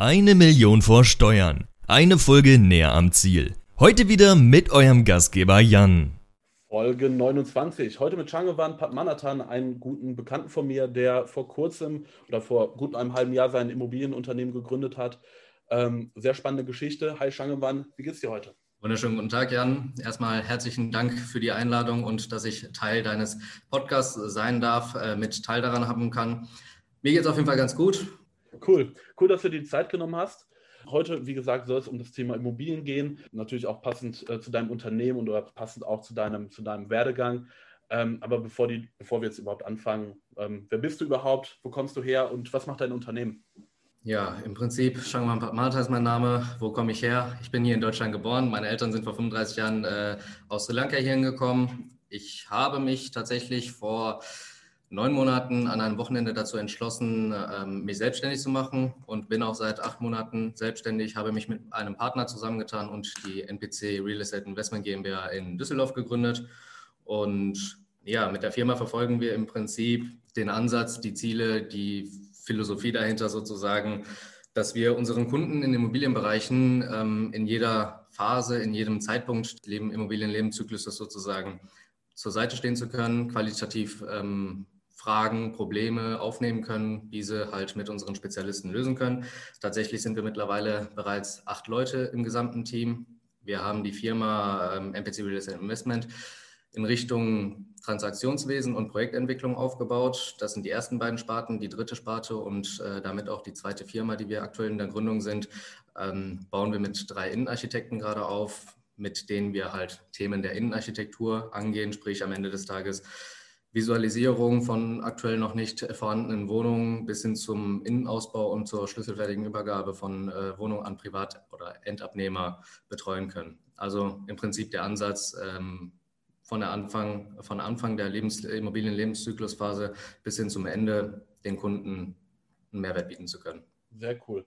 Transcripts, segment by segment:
Eine Million vor Steuern. Eine Folge näher am Ziel. Heute wieder mit eurem Gastgeber Jan. Folge 29. Heute mit Changewan Padmanathan, einen guten Bekannten von mir, der vor kurzem oder vor gut einem halben Jahr sein Immobilienunternehmen gegründet hat. Ähm, sehr spannende Geschichte. Hi Changewan, wie geht's dir heute? Wunderschönen guten Tag, Jan. Erstmal herzlichen Dank für die Einladung und dass ich Teil deines Podcasts sein darf, äh, mit Teil daran haben kann. Mir geht es auf jeden Fall ganz gut. Cool. Cool, dass du dir die Zeit genommen hast. Heute, wie gesagt, soll es um das Thema Immobilien gehen. Natürlich auch passend äh, zu deinem Unternehmen und oder passend auch zu deinem, zu deinem Werdegang. Ähm, aber bevor, die, bevor wir jetzt überhaupt anfangen, ähm, wer bist du überhaupt? Wo kommst du her und was macht dein Unternehmen? Ja, im Prinzip, Shangman Padmata ist mein Name. Wo komme ich her? Ich bin hier in Deutschland geboren. Meine Eltern sind vor 35 Jahren äh, aus Sri Lanka hierhin gekommen. Ich habe mich tatsächlich vor neun Monaten an einem Wochenende dazu entschlossen, ähm, mich selbstständig zu machen und bin auch seit acht Monaten selbstständig, habe mich mit einem Partner zusammengetan und die NPC Real Estate Investment GmbH in Düsseldorf gegründet. Und ja, mit der Firma verfolgen wir im Prinzip den Ansatz, die Ziele, die Philosophie dahinter sozusagen, dass wir unseren Kunden in Immobilienbereichen ähm, in jeder Phase, in jedem Zeitpunkt Leben, Immobilienlebenszyklus sozusagen zur Seite stehen zu können, qualitativ ähm, Fragen, Probleme aufnehmen können, diese halt mit unseren Spezialisten lösen können. Tatsächlich sind wir mittlerweile bereits acht Leute im gesamten Team. Wir haben die Firma ähm, MPC Real Estate Investment in Richtung Transaktionswesen und Projektentwicklung aufgebaut. Das sind die ersten beiden Sparten. Die dritte Sparte und äh, damit auch die zweite Firma, die wir aktuell in der Gründung sind, ähm, bauen wir mit drei Innenarchitekten gerade auf, mit denen wir halt Themen der Innenarchitektur angehen, sprich am Ende des Tages Visualisierung von aktuell noch nicht vorhandenen Wohnungen bis hin zum Innenausbau und zur schlüsselfertigen Übergabe von äh, Wohnungen an Privat- oder Endabnehmer betreuen können. Also im Prinzip der Ansatz, ähm, von, der Anfang, von Anfang der Lebens Immobilien-Lebenszyklusphase bis hin zum Ende den Kunden einen Mehrwert bieten zu können. Sehr cool.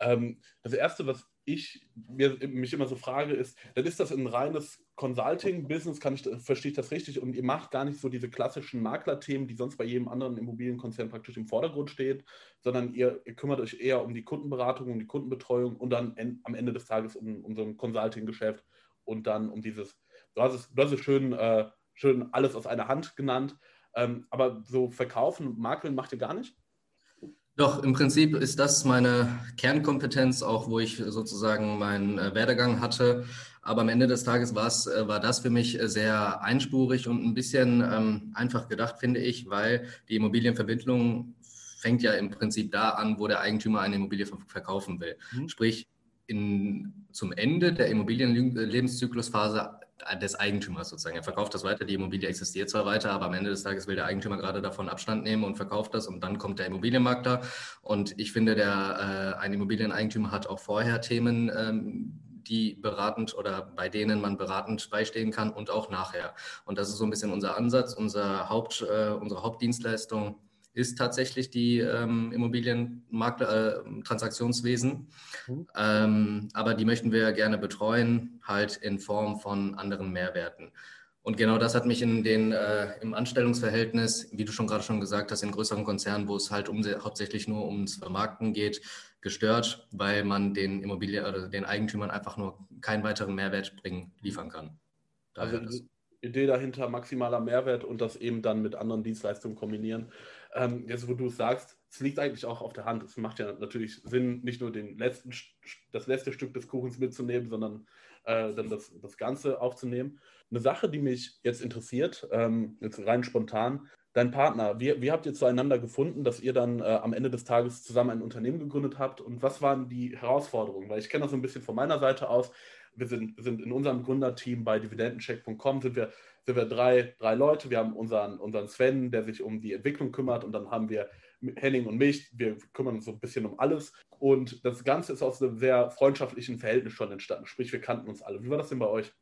Ähm, das Erste, was ich mir, mich immer so frage, ist, dann ist das ein reines Consulting-Business, verstehe ich das richtig? Und ihr macht gar nicht so diese klassischen Maklerthemen, die sonst bei jedem anderen Immobilienkonzern praktisch im Vordergrund stehen, sondern ihr, ihr kümmert euch eher um die Kundenberatung, um die Kundenbetreuung und dann en, am Ende des Tages um, um so ein Consulting-Geschäft und dann um dieses, du hast es, du hast es schön, äh, schön alles aus einer Hand genannt, ähm, aber so verkaufen, makeln macht ihr gar nicht? Doch, im Prinzip ist das meine Kernkompetenz, auch wo ich sozusagen meinen äh, Werdegang hatte. Aber am Ende des Tages äh, war das für mich äh, sehr einspurig und ein bisschen ähm, einfach gedacht, finde ich, weil die Immobilienvermittlung fängt ja im Prinzip da an, wo der Eigentümer eine Immobilie verkaufen will. Mhm. Sprich, in, zum Ende der Immobilienlebenszyklusphase des Eigentümers sozusagen. Er verkauft das weiter, die Immobilie existiert zwar weiter, aber am Ende des Tages will der Eigentümer gerade davon Abstand nehmen und verkauft das und dann kommt der Immobilienmarkt da. Und ich finde, der, äh, ein Immobilieneigentümer hat auch vorher Themen, ähm, die beratend oder bei denen man beratend beistehen kann und auch nachher. Und das ist so ein bisschen unser Ansatz, unser Haupt, äh, unsere Hauptdienstleistung ist tatsächlich die ähm, Immobilienmakler-Transaktionswesen. Äh, mhm. ähm, aber die möchten wir gerne betreuen, halt in Form von anderen Mehrwerten. Und genau das hat mich in den, äh, im Anstellungsverhältnis, wie du schon gerade schon gesagt hast, in größeren Konzernen, wo es halt um, hauptsächlich nur ums Vermarkten geht, gestört, weil man den Immobilien oder den Eigentümern einfach nur keinen weiteren Mehrwert bringen, liefern kann. Daher also die Idee dahinter, maximaler Mehrwert und das eben dann mit anderen Dienstleistungen kombinieren. Ähm, jetzt, wo du es sagst, es liegt eigentlich auch auf der Hand. Es macht ja natürlich Sinn, nicht nur den letzten, das letzte Stück des Kuchens mitzunehmen, sondern äh, dann das, das Ganze aufzunehmen. Eine Sache, die mich jetzt interessiert, ähm, jetzt rein spontan, dein Partner, wie, wie habt ihr zueinander gefunden, dass ihr dann äh, am Ende des Tages zusammen ein Unternehmen gegründet habt und was waren die Herausforderungen? Weil ich kenne das so ein bisschen von meiner Seite aus. Wir sind, sind in unserem Gründerteam bei dividendencheck.com sind wir sind wir drei, drei Leute. Wir haben unseren, unseren Sven, der sich um die Entwicklung kümmert und dann haben wir Henning und mich. Wir kümmern uns so ein bisschen um alles. Und das Ganze ist aus einem sehr freundschaftlichen Verhältnis schon entstanden. Sprich, wir kannten uns alle. Wie war das denn bei euch?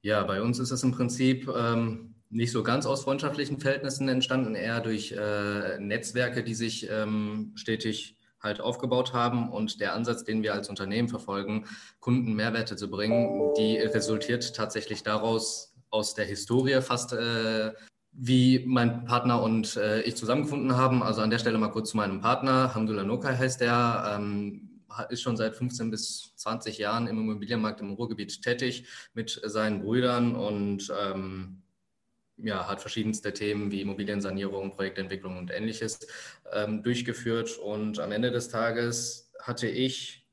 Ja, bei uns ist es im Prinzip ähm, nicht so ganz aus freundschaftlichen Verhältnissen entstanden, eher durch äh, Netzwerke, die sich ähm, stetig halt aufgebaut haben und der Ansatz, den wir als Unternehmen verfolgen, Kunden Mehrwerte zu bringen, die resultiert tatsächlich daraus, aus der Historie fast äh, wie mein Partner und äh, ich zusammengefunden haben. Also an der Stelle mal kurz zu meinem Partner. Hamdullah Nokai heißt er. Ähm, ist schon seit 15 bis 20 Jahren im Immobilienmarkt im Ruhrgebiet tätig mit seinen Brüdern und ähm, ja, hat verschiedenste Themen wie Immobiliensanierung, Projektentwicklung und ähnliches ähm, durchgeführt. Und am Ende des Tages hatte ich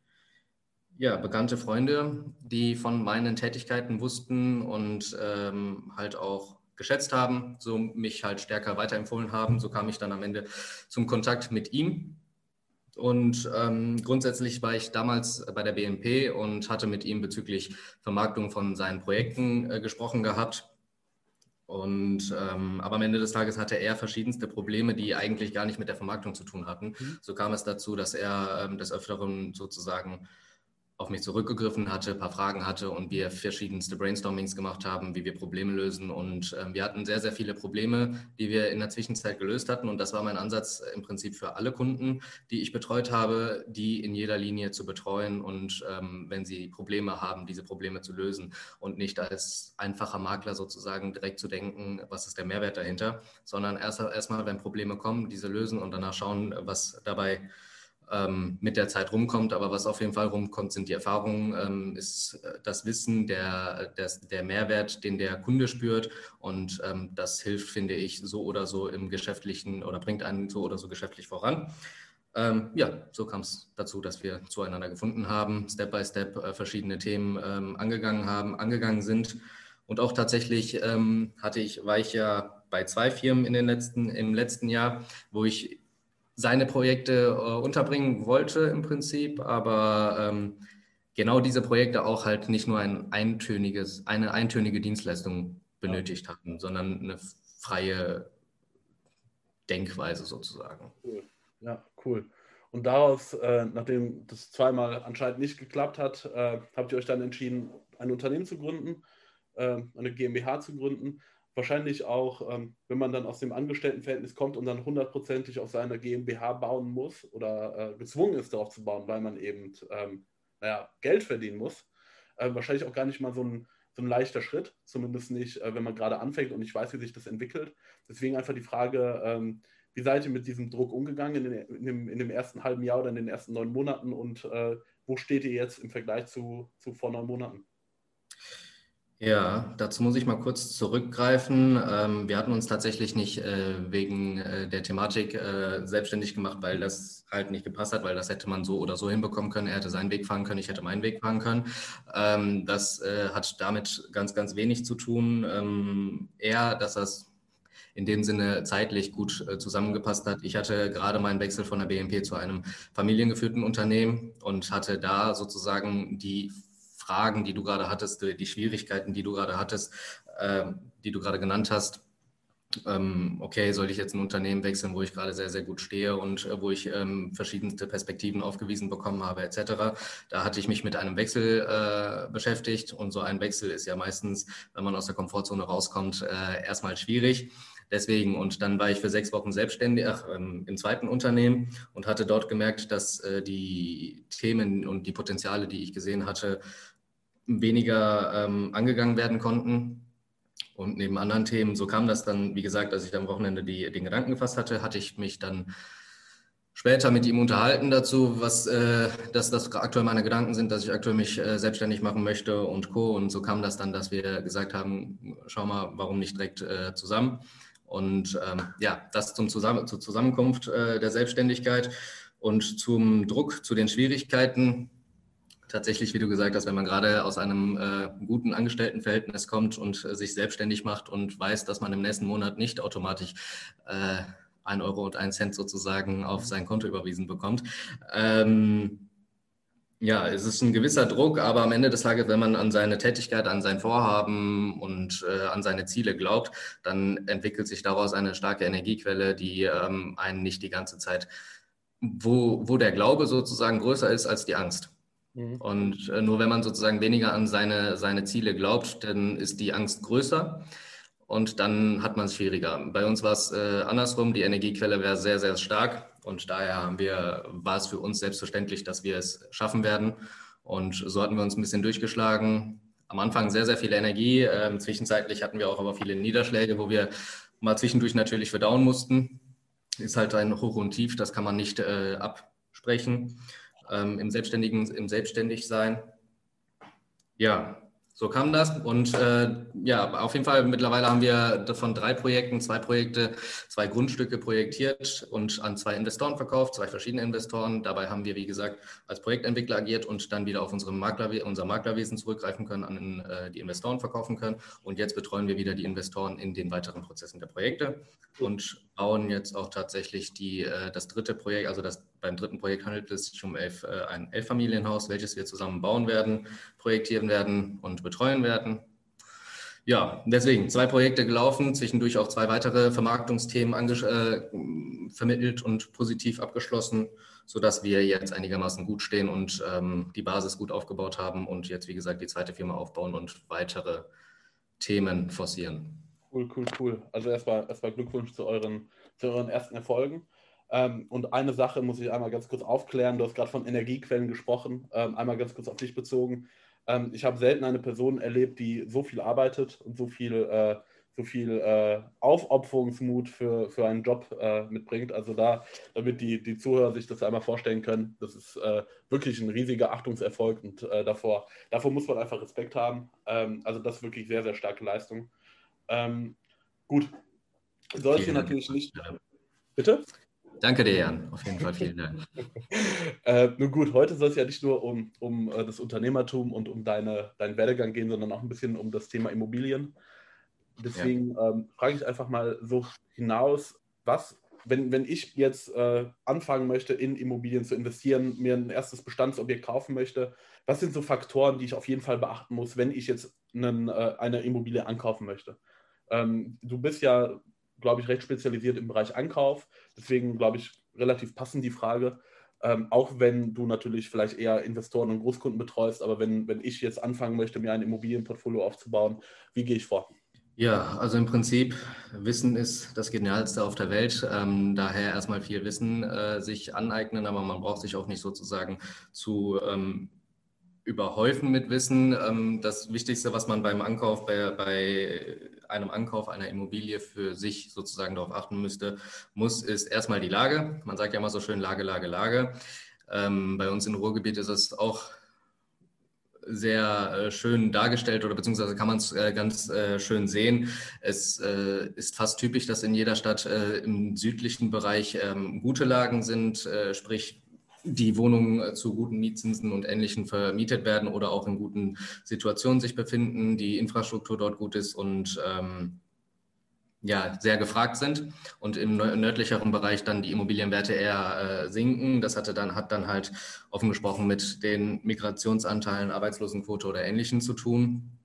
ja, bekannte Freunde, die von meinen Tätigkeiten wussten und ähm, halt auch geschätzt haben, so mich halt stärker weiterempfohlen haben. So kam ich dann am Ende zum Kontakt mit ihm. Und ähm, grundsätzlich war ich damals bei der BNP und hatte mit ihm bezüglich Vermarktung von seinen Projekten äh, gesprochen gehabt. Und ähm, aber am Ende des Tages hatte er verschiedenste Probleme, die eigentlich gar nicht mit der Vermarktung zu tun hatten. Mhm. So kam es dazu, dass er ähm, des Öfteren sozusagen auf mich zurückgegriffen hatte, ein paar Fragen hatte und wir verschiedenste Brainstormings gemacht haben, wie wir Probleme lösen. Und äh, wir hatten sehr, sehr viele Probleme, die wir in der Zwischenzeit gelöst hatten. Und das war mein Ansatz im Prinzip für alle Kunden, die ich betreut habe, die in jeder Linie zu betreuen und ähm, wenn sie Probleme haben, diese Probleme zu lösen und nicht als einfacher Makler sozusagen direkt zu denken, was ist der Mehrwert dahinter, sondern erst erstmal, wenn Probleme kommen, diese lösen und danach schauen, was dabei ähm, mit der Zeit rumkommt. Aber was auf jeden Fall rumkommt, sind die Erfahrungen, ähm, ist äh, das Wissen, der, der, der, Mehrwert, den der Kunde spürt. Und ähm, das hilft, finde ich, so oder so im Geschäftlichen oder bringt einen so oder so geschäftlich voran. Ähm, ja, so kam es dazu, dass wir zueinander gefunden haben, Step by Step äh, verschiedene Themen ähm, angegangen haben, angegangen sind. Und auch tatsächlich ähm, hatte ich, war ich ja bei zwei Firmen in den letzten, im letzten Jahr, wo ich seine Projekte äh, unterbringen wollte im Prinzip, aber ähm, genau diese Projekte auch halt nicht nur ein eintöniges, eine eintönige Dienstleistung benötigt hatten, sondern eine freie Denkweise sozusagen. Cool. Ja, cool. Und daraus, äh, nachdem das zweimal anscheinend nicht geklappt hat, äh, habt ihr euch dann entschieden, ein Unternehmen zu gründen, äh, eine GmbH zu gründen wahrscheinlich auch, ähm, wenn man dann aus dem Angestelltenverhältnis kommt und dann hundertprozentig auf seine GmbH bauen muss oder äh, gezwungen ist, darauf zu bauen, weil man eben ähm, naja, Geld verdienen muss, äh, wahrscheinlich auch gar nicht mal so ein, so ein leichter Schritt, zumindest nicht, äh, wenn man gerade anfängt und ich weiß, wie sich das entwickelt. Deswegen einfach die Frage, ähm, wie seid ihr mit diesem Druck umgegangen in, den, in, dem, in, dem, ersten halben Jahr oder in den ersten neun Monaten und äh, wo steht ihr jetzt im Vergleich zu, zu vor neun Monaten? Ja, dazu muss ich mal kurz zurückgreifen. Ähm, wir hatten uns tatsächlich nicht äh, wegen äh, der Thematik äh, selbstständig gemacht, weil das halt nicht gepasst hat, weil das hätte man so oder so hinbekommen können. Er hätte seinen Weg fahren können, ich hätte meinen Weg fahren können. Ähm, das hat damit ganz, ganz wenig zu tun. Ähm, eher, dass das in dem Sinne zeitlich gut zusammengepasst hat. Ich hatte gerade meinen Wechsel von der BNP zu einem familiengeführten Unternehmen und hatte da sozusagen die Fragen, die du gerade hattest, die Schwierigkeiten, die du gerade hattest, äh, die du gerade genannt hast. Ähm, okay, soll ich jetzt ein Unternehmen wechseln, wo ich gerade sehr, sehr gut stehe und äh, wo ich ähm, verschiedenste Perspektiven aufgewiesen bekommen habe, etc. Da hatte ich mich mit einem Wechsel äh, beschäftigt und so ein Wechsel ist ja meistens, wenn man aus der Komfortzone rauskommt, äh, erstmal schwierig. Deswegen, und dann war ich für sechs Wochen selbstständig ach, ähm, im zweiten Unternehmen und hatte dort gemerkt, dass äh, die Themen und die Potenziale, die ich gesehen hatte, weniger ähm, angegangen werden konnten. Und neben anderen Themen, so kam das dann, wie gesagt, als ich am Wochenende die, den Gedanken gefasst hatte, hatte ich mich dann später mit ihm unterhalten dazu, was äh, dass das aktuell meine Gedanken sind, dass ich aktuell mich äh, selbstständig machen möchte und Co. Und so kam das dann, dass wir gesagt haben, schau mal, warum nicht direkt äh, zusammen. Und ähm, ja, das zum Zusammen zur Zusammenkunft äh, der Selbstständigkeit und zum Druck, zu den Schwierigkeiten tatsächlich, wie du gesagt hast, wenn man gerade aus einem äh, guten Angestelltenverhältnis kommt und äh, sich selbstständig macht und weiß, dass man im nächsten Monat nicht automatisch äh, ein Euro und ein Cent sozusagen auf sein Konto überwiesen bekommt. Ähm, ja, es ist ein gewisser Druck, aber am Ende des Tages, wenn man an seine Tätigkeit, an sein Vorhaben und äh, an seine Ziele glaubt, dann entwickelt sich daraus eine starke Energiequelle, die ähm, einen nicht die ganze Zeit, wo, wo der Glaube sozusagen größer ist als die Angst. Mhm. Und äh, nur wenn man sozusagen weniger an seine, seine Ziele glaubt, dann ist die Angst größer und dann hat man es schwieriger. Bei uns war es äh, andersrum, die Energiequelle wäre sehr, sehr stark und daher haben wir, war es für uns selbstverständlich, dass wir es schaffen werden. Und so hatten wir uns ein bisschen durchgeschlagen. Am Anfang sehr, sehr viel Energie. Ähm, zwischenzeitlich hatten wir auch aber viele Niederschläge, wo wir mal zwischendurch natürlich verdauen mussten. Ist halt ein Hoch und Tief, das kann man nicht äh, absprechen ähm, im Selbstständigen, im Selbstständigsein. Ja, so kam das. Und äh, ja, auf jeden Fall, mittlerweile haben wir von drei Projekten, zwei Projekte, zwei Grundstücke projektiert und an zwei Investoren verkauft, zwei verschiedene Investoren. Dabei haben wir, wie gesagt, als Projektentwickler agiert und dann wieder auf unsere Maklerwe unser Maklerwesen zurückgreifen können, an äh, die Investoren verkaufen können. Und jetzt betreuen wir wieder die Investoren in den weiteren Prozessen der Projekte und bauen jetzt auch tatsächlich die, äh, das dritte Projekt, also das, beim dritten Projekt handelt es sich um elf, äh, ein Elffamilienhaus, welches wir zusammen bauen werden, projektieren werden und betreuen werden. Ja, deswegen zwei Projekte gelaufen, zwischendurch auch zwei weitere Vermarktungsthemen äh, vermittelt und positiv abgeschlossen, sodass wir jetzt einigermaßen gut stehen und ähm, die Basis gut aufgebaut haben und jetzt, wie gesagt, die zweite Firma aufbauen und weitere Themen forcieren. Cool, cool, cool. Also erstmal, erstmal Glückwunsch zu euren, zu euren ersten Erfolgen. Ähm, und eine Sache muss ich einmal ganz kurz aufklären. Du hast gerade von Energiequellen gesprochen. Ähm, einmal ganz kurz auf dich bezogen. Ähm, ich habe selten eine Person erlebt, die so viel arbeitet und so viel, äh, so viel äh, Aufopferungsmut für, für einen Job äh, mitbringt. Also da, damit die, die Zuhörer sich das einmal vorstellen können, das ist äh, wirklich ein riesiger Achtungserfolg und äh, davor, davor muss man einfach Respekt haben. Ähm, also das ist wirklich sehr, sehr starke Leistung. Ähm, gut, soll es hier natürlich nicht. Bitte? Danke dir, Jan. Auf jeden Fall vielen Dank. äh, nun gut, heute soll es ja nicht nur um, um uh, das Unternehmertum und um deine, deinen Werdegang gehen, sondern auch ein bisschen um das Thema Immobilien. Deswegen ja. ähm, frage ich einfach mal so hinaus, was, wenn, wenn ich jetzt äh, anfangen möchte, in Immobilien zu investieren, mir ein erstes Bestandsobjekt kaufen möchte, was sind so Faktoren, die ich auf jeden Fall beachten muss, wenn ich jetzt einen, äh, eine Immobilie ankaufen möchte? Ähm, du bist ja, glaube ich, recht spezialisiert im Bereich Ankauf. Deswegen, glaube ich, relativ passend die Frage. Ähm, auch wenn du natürlich vielleicht eher Investoren und Großkunden betreust, aber wenn, wenn ich jetzt anfangen möchte, mir ein Immobilienportfolio aufzubauen, wie gehe ich vor? Ja, also im Prinzip, Wissen ist das Genialste auf der Welt. Ähm, daher erstmal viel Wissen äh, sich aneignen, aber man braucht sich auch nicht sozusagen zu ähm, überhäufen mit Wissen. Ähm, das Wichtigste, was man beim Ankauf, bei, bei einem Ankauf einer Immobilie für sich sozusagen darauf achten müsste, muss, ist erstmal die Lage. Man sagt ja immer so schön Lage, Lage, Lage. Ähm, bei uns im Ruhrgebiet ist es auch sehr äh, schön dargestellt oder beziehungsweise kann man es äh, ganz äh, schön sehen. Es ist fast typisch, dass in jeder Stadt im südlichen Bereich ähm, gute Lagen sind, sprich die Wohnungen äh, zu guten Mietzinsen und Ähnlichem vermietet werden oder auch in guten Situationen sich befinden, die Infrastruktur dort gut ist und ähm, ja, sehr gefragt sind und im nördlicheren Bereich dann die Immobilienwerte eher äh, sinken. Das hatte dann, hat dann halt offen gesprochen mit den Migrationsanteilen, Arbeitslosenquote oder Ähnlichem zu tun.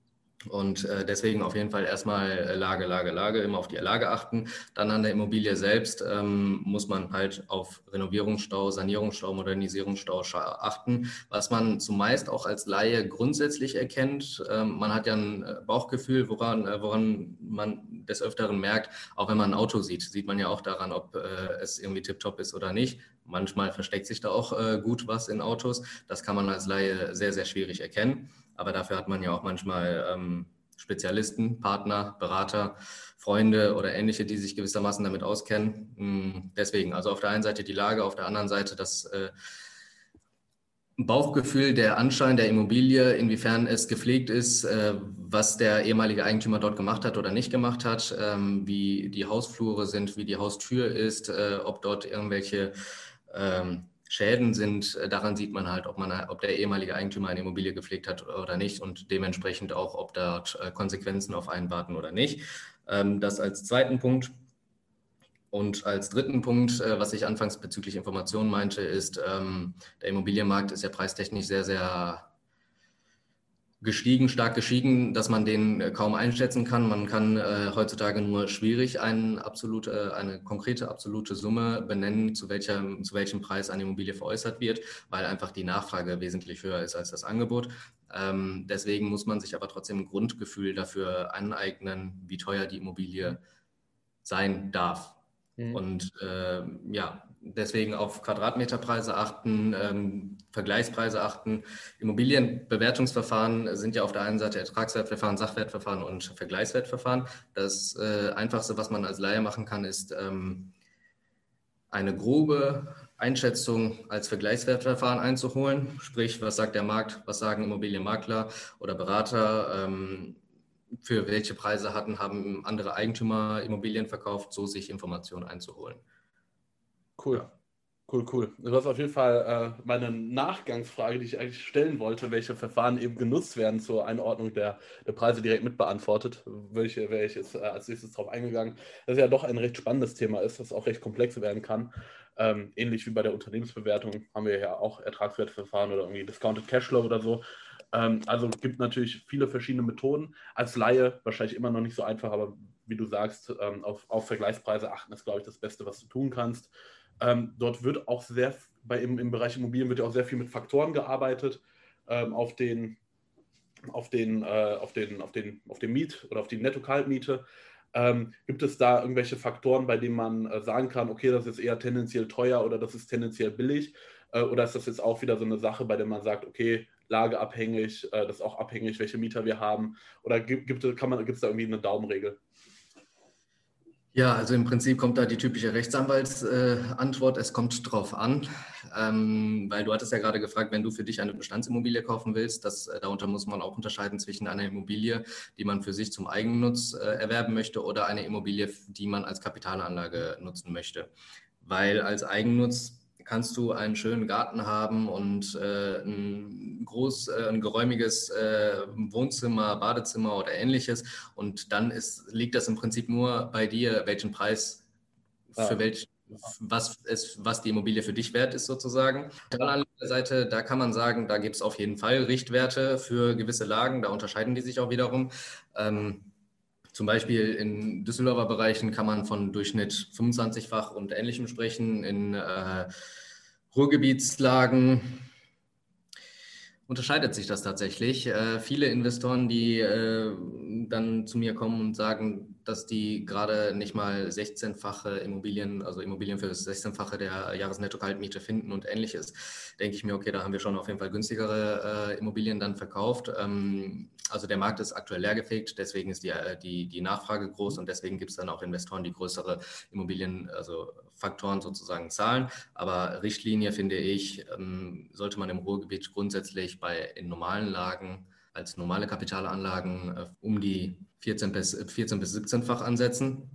Und äh, deswegen auf jeden Fall erstmal äh, Lage, Lage, Lage, immer auf die Lage achten. Dann an der Immobilie selbst ähm, muss man halt auf Renovierungsstau, Sanierungsstau, Modernisierungsstau achten, was man zumeist auch als Laie grundsätzlich erkennt. Ähm, man hat ja ein äh, Bauchgefühl, woran, äh, woran man des Öfteren merkt, auch wenn man ein Auto sieht, sieht man ja auch daran, ob äh, es irgendwie tiptop ist oder nicht. Manchmal versteckt sich da auch äh, gut was in Autos. Das kann man als Laie sehr, sehr schwierig erkennen. Aber dafür hat man ja auch manchmal ähm, Spezialisten, Partner, Berater, Freunde oder ähnliche, die sich gewissermaßen damit auskennen. Mm, deswegen, also auf der einen Seite die Lage, auf der anderen Seite das äh, Bauchgefühl, der Anschein der Immobilie, inwiefern es gepflegt ist, äh, was der ehemalige Eigentümer dort gemacht hat oder nicht gemacht hat, ähm, wie die Hausflure sind, wie die Haustür ist, äh, ob dort irgendwelche ähm, Schäden sind, äh, daran sieht man halt, ob, man, ob der ehemalige Eigentümer eine Immobilie gepflegt hat oder nicht und dementsprechend auch, ob dort äh, Konsequenzen auf einen warten oder nicht. Ähm, das als zweiten Punkt. Und als dritten Punkt, äh, was ich anfangs bezüglich Informationen meinte, ist, ähm, der Immobilienmarkt ist ja preistechnisch sehr, sehr gestiegen, stark gestiegen, dass man den äh, kaum einschätzen kann. Man kann äh, heutzutage nur schwierig eine absolute, äh, eine konkrete absolute Summe benennen, zu, welcher, zu welchem Preis eine Immobilie veräußert wird, weil einfach die Nachfrage wesentlich höher ist als das Angebot. Ähm, deswegen muss man sich aber trotzdem ein Grundgefühl dafür aneignen, wie teuer die Immobilie sein darf. Mhm. Und äh, ja, deswegen auf Quadratmeterpreise achten, ähm, Vergleichspreise achten. Immobilienbewertungsverfahren sind ja auf der einen Seite Ertragswertverfahren, Sachwertverfahren und Vergleichswertverfahren. Das äh, Einfachste, was man als Laie machen kann, ist ähm, eine grobe Einschätzung als Vergleichswertverfahren einzuholen. Sprich, was sagt der Markt, was sagen Immobilienmakler oder Berater, ähm, für welche Preise hatten, haben andere Eigentümer Immobilien verkauft, so sich Informationen einzuholen. Cool. Ja. Cool, cool. Du hast auf jeden Fall äh, meine Nachgangsfrage, die ich eigentlich stellen wollte, welche Verfahren eben genutzt werden zur Einordnung der, der Preise direkt mitbeantwortet. Welche wäre ich jetzt äh, als nächstes drauf eingegangen. Das ja doch ein recht spannendes Thema ist, das auch recht komplex werden kann. Ähm, ähnlich wie bei der Unternehmensbewertung haben wir ja auch Ertragswertverfahren oder irgendwie Discounted Cashflow oder so. Ähm, also gibt natürlich viele verschiedene Methoden. Als Laie wahrscheinlich immer noch nicht so einfach, aber wie du sagst, ähm, auf, auf Vergleichspreise achten ist, glaube ich, das Beste, was du tun kannst. Ähm, dort wird auch sehr, bei, im, im Bereich Immobilien wird ja auch sehr viel mit Faktoren gearbeitet, ähm, auf den, auf den, äh, auf den, auf den, auf den Miet oder auf die Netto-Kaltmiete. Ähm, gibt es da irgendwelche Faktoren, bei denen man äh, sagen kann, okay, das ist eher tendenziell teuer oder das ist tendenziell billig? Äh, oder ist das jetzt auch wieder so eine Sache, bei der man sagt, okay, lageabhängig, äh, das ist auch abhängig, welche Mieter wir haben? Oder gibt, gibt, es da irgendwie eine Daumenregel? Ja, also im Prinzip kommt da die typische Rechtsanwaltsantwort, äh, es kommt drauf an, ähm, weil du hattest ja gerade gefragt, wenn du für dich eine Bestandsimmobilie kaufen willst, das, äh, darunter muss man auch unterscheiden zwischen einer Immobilie, die man für sich zum Eigennutz äh, erwerben möchte oder eine Immobilie, die man als Kapitalanlage nutzen möchte. Weil als Eigennutz kannst du einen schönen Garten haben und äh, ein groß, äh, ein geräumiges äh, Wohnzimmer, Badezimmer oder ähnliches. Und dann ist, liegt das im Prinzip nur bei dir, welchen Preis ja. für welch, was, es, was die Immobilie für dich wert ist, sozusagen. An der Seite, da kann man sagen, da gibt es auf jeden Fall Richtwerte für gewisse Lagen, da unterscheiden die sich auch wiederum. Ähm, zum Beispiel in Düsseldorfer Bereichen kann man von Durchschnitt 25-fach und ähnlichem sprechen. In äh, Ruhrgebietslagen unterscheidet sich das tatsächlich. Äh, viele Investoren, die äh, dann zu mir kommen und sagen, dass die gerade nicht mal 16-fache Immobilien, also Immobilien für das 16-fache der Jahresnetto-Kaltmiete finden und ähnliches, denke ich mir, okay, da haben wir schon auf jeden Fall günstigere äh, Immobilien dann verkauft. Ähm, also der Markt ist aktuell leergefegt, deswegen ist die, äh, die, die Nachfrage groß und deswegen gibt es dann auch Investoren, die größere Immobilien, also Faktoren sozusagen zahlen. Aber Richtlinie finde ich, ähm, sollte man im Ruhrgebiet grundsätzlich bei in normalen Lagen als normale Kapitalanlagen äh, um die 14 bis, 14 bis 17-fach ansetzen.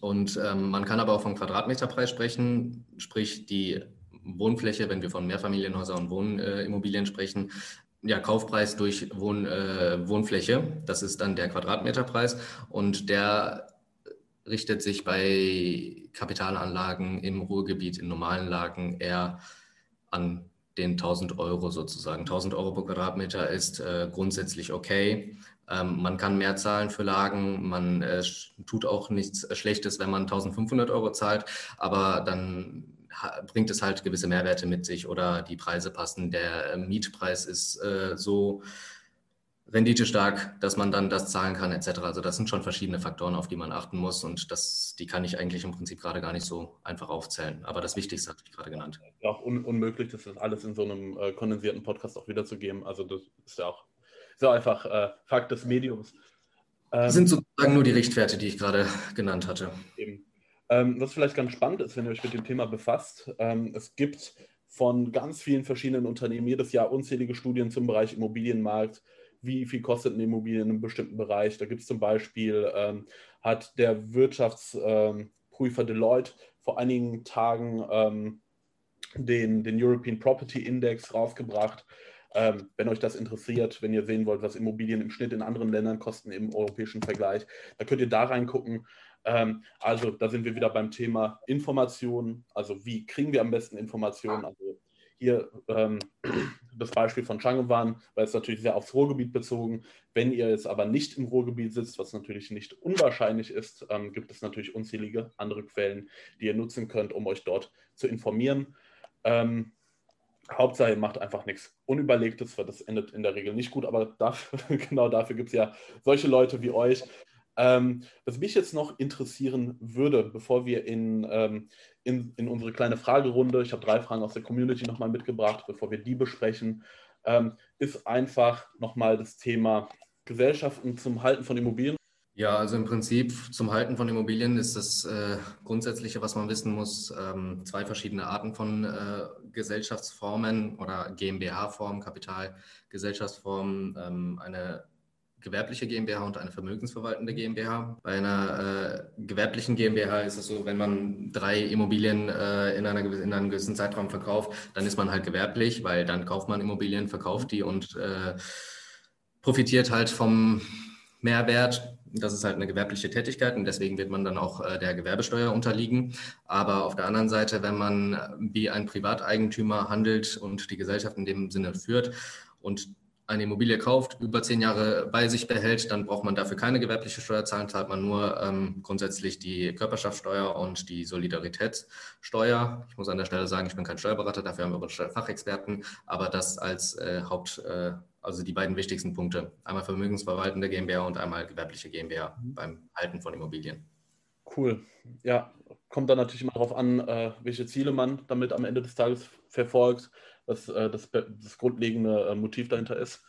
Und ähm, man kann aber auch vom Quadratmeterpreis sprechen, sprich die Wohnfläche, wenn wir von Mehrfamilienhäusern und Wohnimmobilien äh, sprechen, ja, Kaufpreis durch Wohn, äh, Wohnfläche, das ist dann der Quadratmeterpreis und der richtet sich bei Kapitalanlagen im Ruhrgebiet, in normalen Lagen eher an den 1000 Euro sozusagen. 1000 Euro pro Quadratmeter ist äh, grundsätzlich okay. Ähm, man kann mehr zahlen für Lagen. Man äh, tut auch nichts Schlechtes, wenn man 1500 Euro zahlt, aber dann bringt es halt gewisse Mehrwerte mit sich oder die Preise passen. Der äh, Mietpreis ist äh, so renditestark, dass man dann das zahlen kann, etc. Also das sind schon verschiedene Faktoren, auf die man achten muss und das, die kann ich eigentlich im Prinzip gerade gar nicht so einfach aufzählen. Aber das Wichtigste habe ich gerade genannt. Ja, auch un unmöglich, das alles in so einem äh, kondensierten Podcast auch wiederzugeben. Also das ist ja auch, ja einfach äh, Fakt des Mediums. Ähm, das sind sozusagen nur die Richtwerte, die ich gerade genannt hatte. Eben. Ähm, was vielleicht ganz spannend ist, wenn ihr euch mit dem Thema befasst, ähm, es gibt von ganz vielen verschiedenen Unternehmen jedes Jahr unzählige Studien zum Bereich Immobilienmarkt, wie viel kostet eine Immobilie in einem bestimmten Bereich. Da gibt es zum Beispiel, ähm, hat der Wirtschaftsprüfer Deloitte vor einigen Tagen ähm, den, den European Property Index rausgebracht. Ähm, wenn euch das interessiert, wenn ihr sehen wollt, was Immobilien im Schnitt in anderen Ländern kosten im europäischen Vergleich, da könnt ihr da reingucken. Ähm, also da sind wir wieder beim Thema Informationen. Also wie kriegen wir am besten Informationen? Also hier ähm, das Beispiel von Changewan, weil es natürlich sehr aufs Ruhrgebiet bezogen. Wenn ihr jetzt aber nicht im Ruhrgebiet sitzt, was natürlich nicht unwahrscheinlich ist, ähm, gibt es natürlich unzählige andere Quellen, die ihr nutzen könnt, um euch dort zu informieren. Ähm, Hauptsache, macht einfach nichts Unüberlegtes, weil das endet in der Regel nicht gut, aber dafür, genau dafür gibt es ja solche Leute wie euch. Ähm, was mich jetzt noch interessieren würde, bevor wir in, ähm, in, in, unsere kleine Fragerunde, ich habe drei Fragen aus der Community nochmal mitgebracht, bevor wir die besprechen, ähm, ist einfach nochmal das Thema Gesellschaften zum Halten von Immobilien. Ja, also im Prinzip zum Halten von Immobilien ist das äh, Grundsätzliche, was man wissen muss, ähm, zwei verschiedene Arten von äh, Gesellschaftsformen oder GmbH-Form, Kapitalgesellschaftsform, ähm, eine gewerbliche GmbH und eine vermögensverwaltende GmbH. Bei einer äh, gewerblichen GmbH ist es so, wenn man drei Immobilien äh, in, einer, in einem gewissen Zeitraum verkauft, dann ist man halt gewerblich, weil dann kauft man Immobilien, verkauft die und äh, profitiert halt vom Mehrwert. Das ist halt eine gewerbliche Tätigkeit und deswegen wird man dann auch äh, der Gewerbesteuer unterliegen. Aber auf der anderen Seite, wenn man wie ein Privateigentümer handelt und die Gesellschaft in dem Sinne führt und eine Immobilie kauft, über zehn Jahre bei sich behält, dann braucht man dafür keine gewerbliche Steuer zahlen, zahlt man nur ähm, grundsätzlich die Körperschaftssteuer und die Solidaritätssteuer. Ich muss an der Stelle sagen, ich bin kein Steuerberater, dafür haben wir unsere Fachexperten, aber das als äh, Haupt, äh, also die beiden wichtigsten Punkte. Einmal vermögensverwaltende GmbH und einmal gewerbliche GmbH mhm. beim Halten von Immobilien. Cool. Ja, kommt dann natürlich immer darauf an, äh, welche Ziele man damit am Ende des Tages verfolgt was äh, das, das, grundlegende äh, Motiv dahinter ist.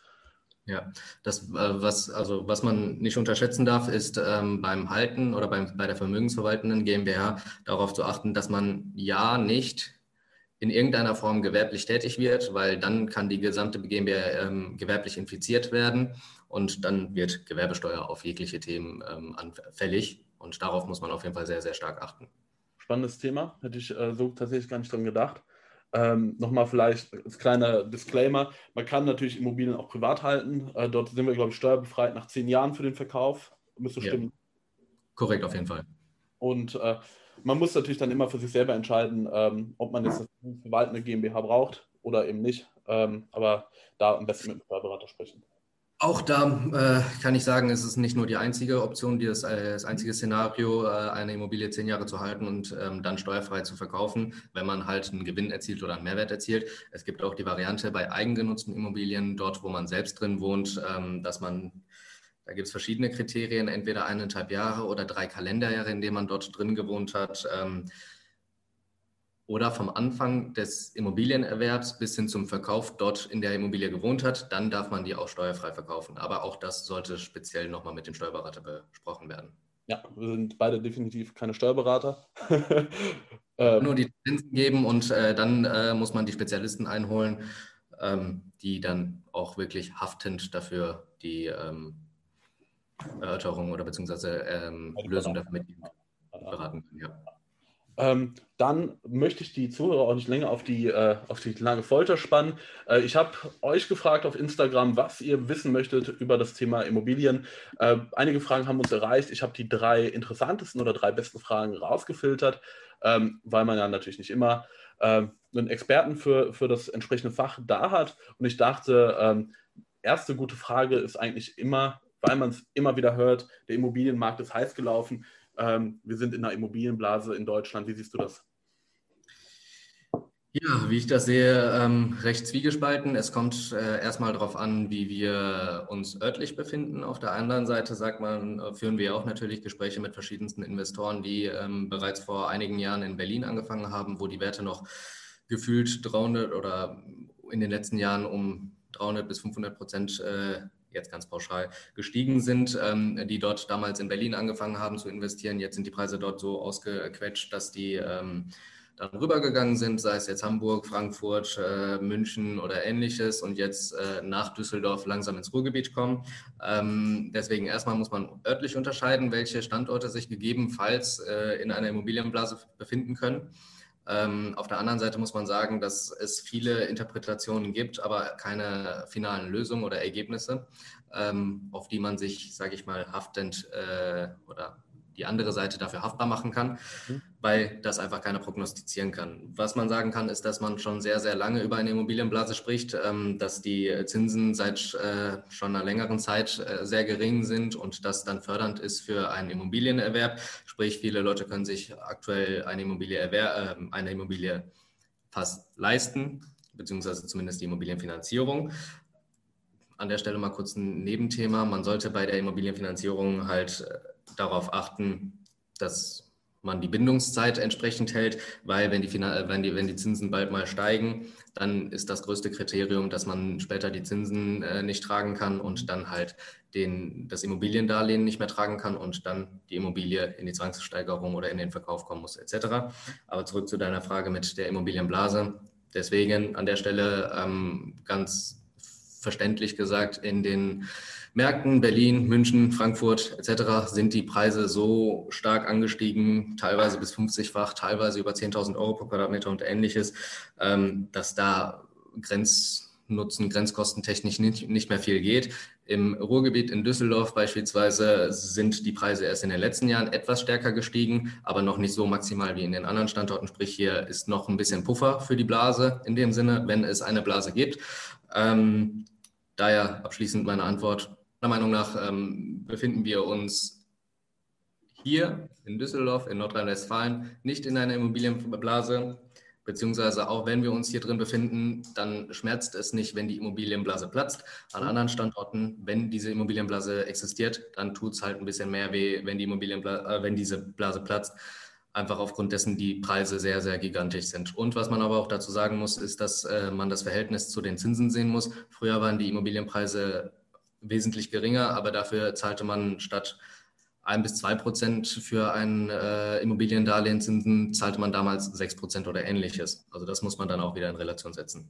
Ja, das, was, also, was man nicht unterschätzen darf, ist ähm, beim Halten oder beim, bei der vermögensverwaltenden GmbH darauf zu achten, dass man ja nicht in irgendeiner Form gewerblich tätig wird, weil dann kann die gesamte GmbH ähm, gewerblich infiziert werden und dann wird Gewerbesteuer auf jegliche Themen ähm, anfällig und darauf muss man auf jeden Fall sehr, sehr stark achten. Spannendes Thema, hätte ich äh, so tatsächlich gar nicht dran gedacht. Ähm, Nochmal vielleicht als kleiner Disclaimer, man kann natürlich Immobilien auch privat halten. Äh, dort sind wir, glaube ich, steuerbefreit nach zehn Jahren für den Verkauf. Müsste ja. stimmen. Korrekt, auf jeden Fall. Und äh, man muss natürlich dann immer für sich selber entscheiden, ähm, ob man jetzt eine verwaltende GmbH braucht oder eben nicht. Ähm, aber da am besten mit dem Steuerberater sprechen. Auch da äh, kann ich sagen, es ist nicht nur die einzige Option, die das, äh, das einzige Szenario, äh, eine Immobilie zehn Jahre zu halten und ähm, dann steuerfrei zu verkaufen, wenn man halt einen Gewinn erzielt oder einen Mehrwert erzielt. Es gibt auch die Variante bei eigengenutzten Immobilien, dort wo man selbst drin wohnt, ähm, dass man, da gibt es verschiedene Kriterien, entweder eineinhalb Jahre oder drei Kalenderjahre, in denen man dort drin gewohnt hat. Ähm, oder vom Anfang des Immobilienerwerbs bis hin zum Verkauf dort in der Immobilie gewohnt hat, dann darf man die auch steuerfrei verkaufen. Aber auch das sollte speziell nochmal mit dem Steuerberater besprochen werden. Ja, wir sind beide definitiv keine Steuerberater. ähm. Nur die Zinsen geben und äh, dann äh, muss man die Spezialisten einholen, ähm, die dann auch wirklich haftend dafür die ähm, Erörterung oder beziehungsweise ähm, Lösung dafür mit beraten können. Ja. Ähm, dann möchte ich die Zuhörer auch nicht länger auf die, äh, auf die lange Folter spannen. Äh, ich habe euch gefragt auf Instagram, was ihr wissen möchtet über das Thema Immobilien. Äh, einige Fragen haben uns erreicht. Ich habe die drei interessantesten oder drei besten Fragen rausgefiltert, ähm, weil man ja natürlich nicht immer ähm, einen Experten für, für das entsprechende Fach da hat. Und ich dachte, ähm, erste gute Frage ist eigentlich immer, weil man es immer wieder hört, der Immobilienmarkt ist heiß gelaufen. Ähm, wir sind in einer Immobilienblase in Deutschland. Wie siehst du das? Ja, wie ich das sehe, ähm, recht zwiegespalten. Es kommt äh, erstmal darauf an, wie wir uns örtlich befinden. Auf der anderen Seite sagt man, äh, führen wir auch natürlich Gespräche mit verschiedensten Investoren, die ähm, bereits vor einigen Jahren in Berlin angefangen haben, wo die Werte noch gefühlt 300 oder in den letzten Jahren um 300 bis 500 Prozent äh, jetzt ganz pauschal gestiegen sind, ähm, die dort damals in Berlin angefangen haben zu investieren. Jetzt sind die Preise dort so ausgequetscht, dass die ähm, dann rübergegangen sind, sei es jetzt Hamburg, Frankfurt, äh, München oder ähnliches und jetzt äh, nach Düsseldorf langsam ins Ruhrgebiet kommen. Ähm, deswegen erstmal muss man örtlich unterscheiden, welche Standorte sich gegebenenfalls äh, in einer Immobilienblase befinden können. Ähm, auf der anderen Seite muss man sagen, dass es viele Interpretationen gibt, aber keine finalen Lösungen oder Ergebnisse, ähm, auf die man sich, sage ich mal, haftend äh, oder die andere Seite dafür haftbar machen kann, mhm. Weil das einfach keiner prognostizieren kann. Was man sagen kann, ist, dass man schon sehr, sehr lange über eine Immobilienblase spricht, ähm, dass die Zinsen seit äh, schon einer längeren Zeit äh, sehr gering sind und das dann fördernd ist für einen Immobilienerwerb. Sprich, viele Leute können sich aktuell eine Immobilie, erwer äh, eine Immobilie fast leisten, beziehungsweise zumindest die Immobilienfinanzierung an der Stelle mal kurz ein Nebenthema. Man sollte bei der Immobilienfinanzierung halt darauf achten, dass man die Bindungszeit entsprechend hält, weil wenn die, wenn, die, wenn die Zinsen bald mal steigen, dann ist das größte Kriterium, dass man später die Zinsen äh, nicht tragen kann und dann halt den, das Immobiliendarlehen nicht mehr tragen kann und dann die Immobilie in die Zwangssteigerung oder in den Verkauf kommen muss etc. Aber zurück zu deiner Frage mit der Immobilienblase. Deswegen an der Stelle ähm, ganz verständlich gesagt, in den Märkten Berlin, München, Frankfurt etc. sind die Preise so stark angestiegen, teilweise bis 50-fach, teilweise über 10.000 Euro pro Quadratmeter und ähnliches, ähm, dass da Grenznutzen, grenzkostentechnisch nicht, nicht mehr viel geht. Im Ruhrgebiet in Düsseldorf beispielsweise sind die Preise erst in den letzten Jahren etwas stärker gestiegen, aber noch nicht so maximal wie in den anderen Standorten. Sprich, hier ist noch ein bisschen Puffer für die Blase in dem Sinne, wenn es eine Blase gibt. Ähm, daher abschließend meine Antwort Meinung nach ähm, befinden wir uns hier in Düsseldorf, in Nordrhein-Westfalen, nicht in einer Immobilienblase, beziehungsweise auch wenn wir uns hier drin befinden, dann schmerzt es nicht, wenn die Immobilienblase platzt. An anderen Standorten, wenn diese Immobilienblase existiert, dann tut es halt ein bisschen mehr weh, wenn, die Immobilienbla äh, wenn diese Blase platzt. Einfach aufgrund dessen die Preise sehr, sehr gigantisch sind. Und was man aber auch dazu sagen muss, ist, dass äh, man das Verhältnis zu den Zinsen sehen muss. Früher waren die Immobilienpreise wesentlich geringer, aber dafür zahlte man statt ein bis zwei Prozent für ein äh, Immobiliendarlehenszinsen, zahlte man damals sechs Prozent oder ähnliches. Also das muss man dann auch wieder in Relation setzen.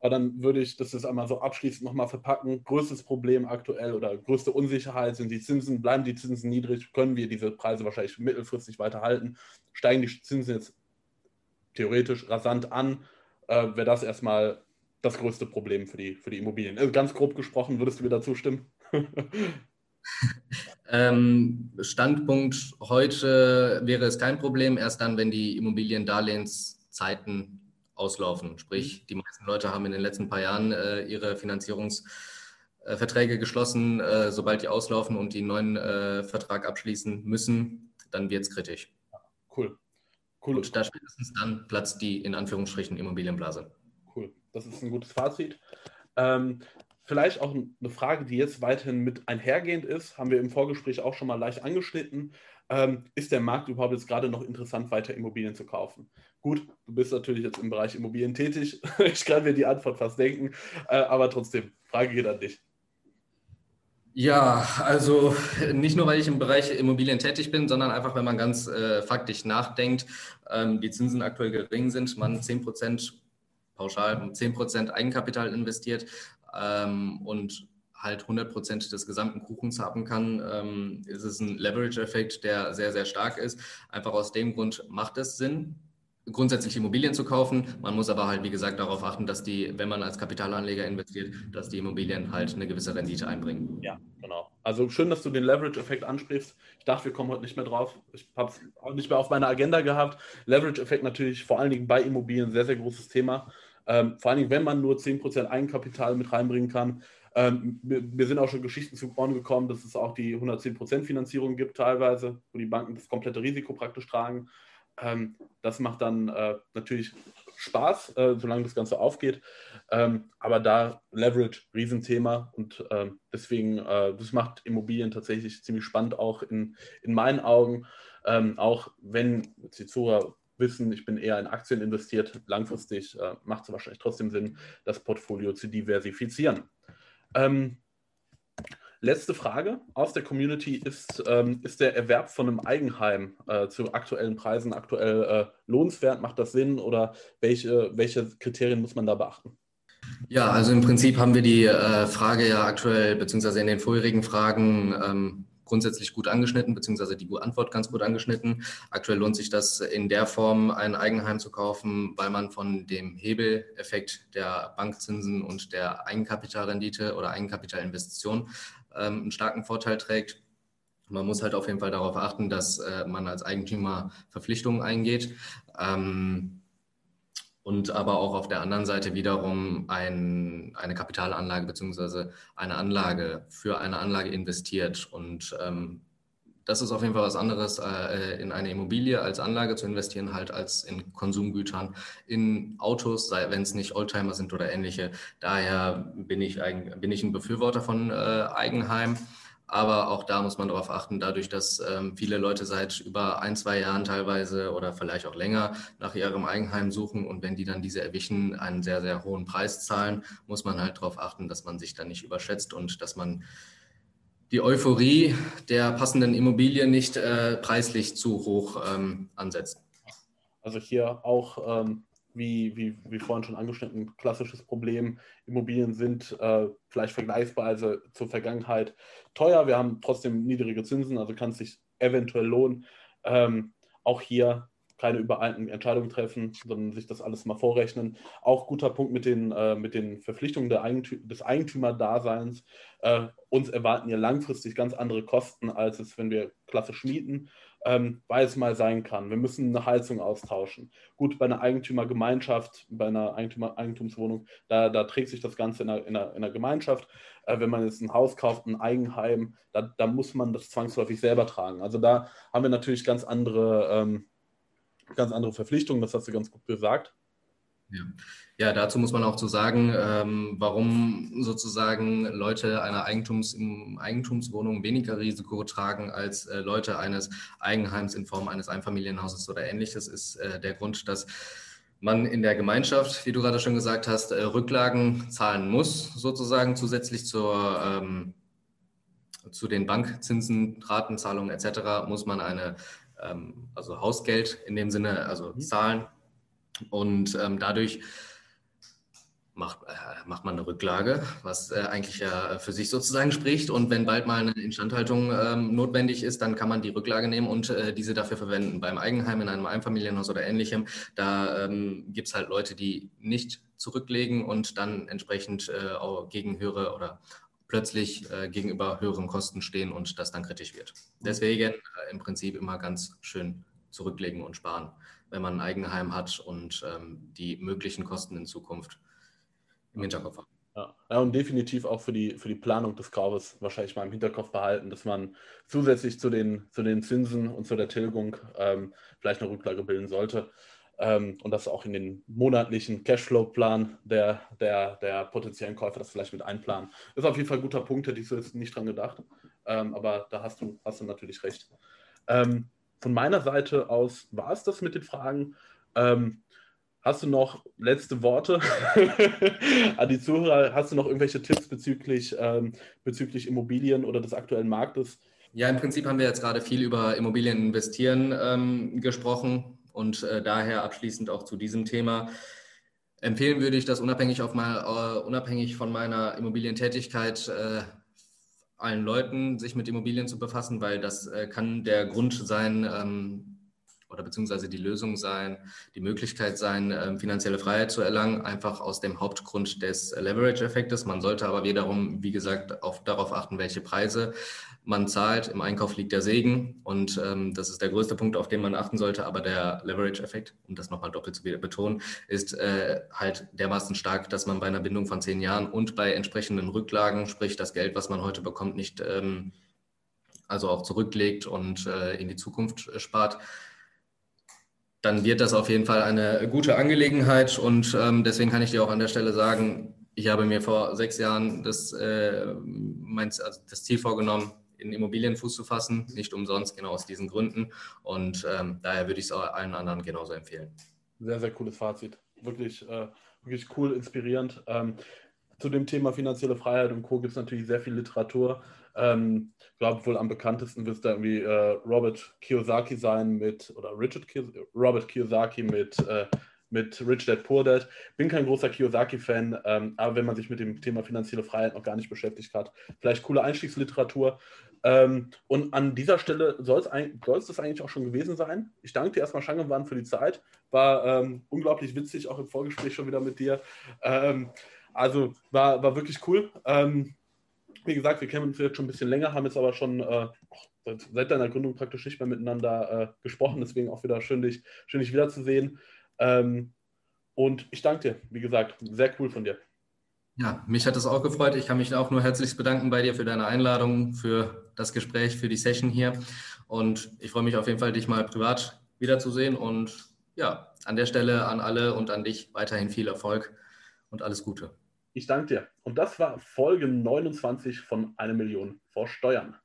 Aber dann würde ich das jetzt einmal so abschließend nochmal verpacken. Größtes Problem aktuell oder größte Unsicherheit sind die Zinsen. Bleiben die Zinsen niedrig, können wir diese Preise wahrscheinlich mittelfristig weiter halten. Steigen die Zinsen jetzt theoretisch rasant an, äh, wäre das erstmal das größte Problem für die, für die Immobilien. Also ganz grob gesprochen, würdest du mir dazu stimmen? ähm, Standpunkt heute wäre es kein Problem, erst dann, wenn die Immobiliendarlehenszeiten auslaufen. Sprich, mhm. die meisten Leute haben in den letzten paar Jahren äh, ihre Finanzierungsverträge äh, geschlossen. Äh, sobald die auslaufen und die neuen äh, Vertrag abschließen müssen, dann wird es kritisch. Cool. cool. Und da spätestens dann platzt die in Anführungsstrichen Immobilienblase. Das ist ein gutes Fazit. Ähm, vielleicht auch eine Frage, die jetzt weiterhin mit einhergehend ist, haben wir im Vorgespräch auch schon mal leicht angeschnitten. Ähm, ist der Markt überhaupt jetzt gerade noch interessant, weiter Immobilien zu kaufen? Gut, du bist natürlich jetzt im Bereich Immobilien tätig. ich kann mir die Antwort fast denken, äh, aber trotzdem, Frage geht an dich. Ja, also nicht nur, weil ich im Bereich Immobilien tätig bin, sondern einfach, wenn man ganz äh, faktisch nachdenkt, ähm, die Zinsen aktuell gering sind, man 10 Prozent pauschal 10% Eigenkapital investiert ähm, und halt 100% des gesamten Kuchens haben kann, ähm, ist es ein Leverage-Effekt, der sehr, sehr stark ist. Einfach aus dem Grund macht es Sinn, grundsätzlich Immobilien zu kaufen. Man muss aber halt, wie gesagt, darauf achten, dass die, wenn man als Kapitalanleger investiert, dass die Immobilien halt eine gewisse Rendite einbringen. Ja, genau. Also schön, dass du den Leverage-Effekt ansprichst. Ich dachte, wir kommen heute nicht mehr drauf. Ich habe es auch nicht mehr auf meiner Agenda gehabt. Leverage-Effekt natürlich vor allen Dingen bei Immobilien sehr, sehr großes Thema. Ähm, vor allen Dingen, wenn man nur 10% Eigenkapital mit reinbringen kann. Ähm, mir, sind auch schon Geschichten zu Ohren gekommen, dass es auch die 110% Finanzierung gibt teilweise, wo die Banken das komplette Risiko praktisch tragen. Ähm, das macht dann äh, natürlich Spaß, äh, solange das Ganze aufgeht. Ähm, aber da Leverage, Riesenthema und äh, deswegen, das macht Immobilien tatsächlich ziemlich spannend, auch in, in meinen Augen. Ähm, auch wenn die Zuhörer wissen, ich bin eher in Aktien investiert, langfristig äh, macht es wahrscheinlich trotzdem Sinn, das Portfolio zu diversifizieren. Ähm, letzte Frage aus der Community ist, ähm, ist der Erwerb von einem Eigenheim äh, zu aktuellen Preisen aktuell äh, lohnenswert? Macht das Sinn oder welche, welche Kriterien muss man da beachten? Ja, also im Prinzip haben wir die äh, Frage ja aktuell, beziehungsweise in den vorherigen Fragen ähm, grundsätzlich gut angeschnitten, beziehungsweise die Antwort ganz gut angeschnitten. Aktuell lohnt sich das in der Form, ein Eigenheim zu kaufen, weil man von dem Hebeleffekt der Bankzinsen und der Eigenkapitalrendite oder Eigenkapitalinvestition ähm, einen starken Vorteil trägt. Man muss halt auf jeden Fall darauf achten, dass äh, man als Eigentümer Verpflichtungen eingeht. Ähm, und aber auch auf der anderen Seite wiederum ein, eine Kapitalanlage beziehungsweise eine Anlage für eine Anlage investiert. Und ähm, das ist auf jeden Fall was anderes, äh, in eine Immobilie als Anlage zu investieren, halt als in Konsumgütern, in Autos, wenn es nicht Oldtimer sind oder ähnliche. Daher bin ich, bin ich ein Befürworter von äh, Eigenheim. Aber auch da muss man darauf achten, dadurch, dass ähm, viele Leute seit über ein, zwei Jahren teilweise oder vielleicht auch länger nach ihrem Eigenheim suchen und wenn die dann diese erwischen, einen sehr, sehr hohen Preis zahlen, muss man halt darauf achten, dass man sich da nicht überschätzt und dass man die Euphorie der passenden Immobilie nicht äh, preislich zu hoch ähm, ansetzt. Also hier auch ähm, wie, wie, wie vorhin schon angeschnitten, ein klassisches Problem. Immobilien sind äh, vielleicht vergleichsweise zur Vergangenheit teuer. Wir haben trotzdem niedrige Zinsen, also kann es sich eventuell lohnen. Ähm, auch hier keine übereilten Entscheidungen treffen, sondern sich das alles mal vorrechnen. Auch guter Punkt mit den, äh, mit den Verpflichtungen Eigentü des Eigentümerdaseins. Äh, uns erwarten hier langfristig ganz andere Kosten, als es, wenn wir klassisch mieten ähm, weil es mal sein kann. Wir müssen eine Heizung austauschen. Gut, bei einer Eigentümergemeinschaft, bei einer Eigentümer Eigentumswohnung, da, da trägt sich das Ganze in einer, in einer, in einer Gemeinschaft. Äh, wenn man jetzt ein Haus kauft, ein Eigenheim, da, da, muss man das zwangsläufig selber tragen. Also da haben wir natürlich ganz andere, ähm, ganz andere Verpflichtungen, das hast du ganz gut gesagt. Ja. ja, dazu muss man auch zu sagen, ähm, warum sozusagen Leute einer Eigentums, Eigentumswohnung weniger Risiko tragen als äh, Leute eines Eigenheims in Form eines Einfamilienhauses oder ähnliches, ist äh, der Grund, dass man in der Gemeinschaft, wie du gerade schon gesagt hast, äh, Rücklagen zahlen muss, sozusagen zusätzlich zur, ähm, zu den Bankzinsen, Ratenzahlungen etc. muss man eine, ähm, also Hausgeld in dem Sinne, also mhm. zahlen und ähm, dadurch macht, äh, macht man eine Rücklage, was äh, eigentlich ja für sich sozusagen spricht. Und wenn bald mal eine Instandhaltung ähm, notwendig ist, dann kann man die Rücklage nehmen und äh, diese dafür verwenden. Beim Eigenheim, in einem Einfamilienhaus oder ähnlichem, da ähm, gibt es halt Leute, die nicht zurücklegen und dann entsprechend äh, auch gegen höhere oder plötzlich äh, gegenüber höheren Kosten stehen und das dann kritisch wird. Deswegen äh, im Prinzip immer ganz schön zurücklegen und sparen wenn man ein Eigenheim hat und ähm, die möglichen Kosten in Zukunft im Hinterkopf hat. Ja. ja, und definitiv auch für die, für die Planung des Kaufes wahrscheinlich mal im Hinterkopf behalten, dass man zusätzlich zu den, zu den Zinsen und zu der Tilgung ähm, vielleicht eine Rücklage bilden sollte. Ähm, und das auch in den monatlichen Cashflow-Plan der, der, der potenziellen Käufer das vielleicht mit einplanen. Ist auf jeden Fall ein guter Punkt, hätte ich so jetzt nicht dran gedacht. Ähm, aber da hast du, hast du natürlich recht. Ähm, von meiner Seite aus war es das mit den Fragen. Ähm, hast du noch letzte Worte an die Zuhörer? Hast du noch irgendwelche Tipps bezüglich, ähm, bezüglich Immobilien oder des aktuellen Marktes? Ja, im Prinzip haben wir jetzt gerade viel über Immobilien investieren ähm, gesprochen und äh, daher abschließend auch zu diesem Thema. Empfehlen würde ich das unabhängig, auf mal, uh, unabhängig von meiner Immobilientätigkeit äh, allen Leuten, sich mit Immobilien zu befassen, weil das äh, kann der Grund sein ähm, oder beziehungsweise die Lösung sein, die Möglichkeit sein, äh, finanzielle Freiheit zu erlangen, einfach aus dem Hauptgrund des Leverage-Effektes. Man sollte aber wiederum, wie gesagt, auf, darauf achten, welche Preise man zahlt. Im Einkauf liegt der Segen und ähm, das ist der größte Punkt, auf den man achten sollte. Aber der Leverage-Effekt, um das nochmal doppelt zu betonen, ist äh, halt dermaßen stark, dass man bei einer Bindung von zehn Jahren und bei entsprechenden Rücklagen, sprich das Geld, was man heute bekommt, nicht ähm, also auch zurücklegt und äh, in die Zukunft äh, spart, dann wird das auf jeden Fall eine gute Angelegenheit und ähm, deswegen kann ich dir auch an der Stelle sagen, ich habe mir vor sechs Jahren das, äh, mein, also das Ziel vorgenommen, in Immobilien Fuß zu fassen, nicht umsonst, genau aus diesen Gründen. Und ähm, daher würde ich es allen anderen genauso empfehlen. Sehr, sehr cooles Fazit. Wirklich, äh, wirklich cool, inspirierend. Ähm, zu dem Thema finanzielle Freiheit und Co. gibt es natürlich sehr viel Literatur. Ähm, ich glaube, wohl am bekanntesten wird da irgendwie äh, Robert Kiyosaki sein mit, oder Richard Kiyosaki, Robert Kiyosaki mit äh, mit Rich Dad Poor Dad. Bin kein großer Kiyosaki-Fan, ähm, aber wenn man sich mit dem Thema finanzielle Freiheit noch gar nicht beschäftigt hat, vielleicht coole Einstiegsliteratur. Ähm, und an dieser Stelle soll es das eigentlich auch schon gewesen sein. Ich danke dir erstmal, Schangewan, für die Zeit. War ähm, unglaublich witzig, auch im Vorgespräch schon wieder mit dir. Also war, war wirklich cool. Ähm, wie gesagt, wir kennen uns jetzt schon ein bisschen länger, haben jetzt aber schon äh, seit deiner Gründung praktisch nicht mehr miteinander äh, gesprochen. Deswegen auch wieder schön, dich, schön, dich wiederzusehen. Ähm, und ich danke dir, wie gesagt, sehr cool von dir. Ja, mich hat es auch gefreut. Ich kann mich auch nur herzlich bedanken bei dir für deine Einladung, für das Gespräch, für die Session hier. Und ich freue mich auf jeden Fall, dich mal privat wiederzusehen. Und ja, an der Stelle an alle und an dich weiterhin viel Erfolg und alles Gute. Ich danke dir. Und das war Folge 29 von 1 Million vor Steuern.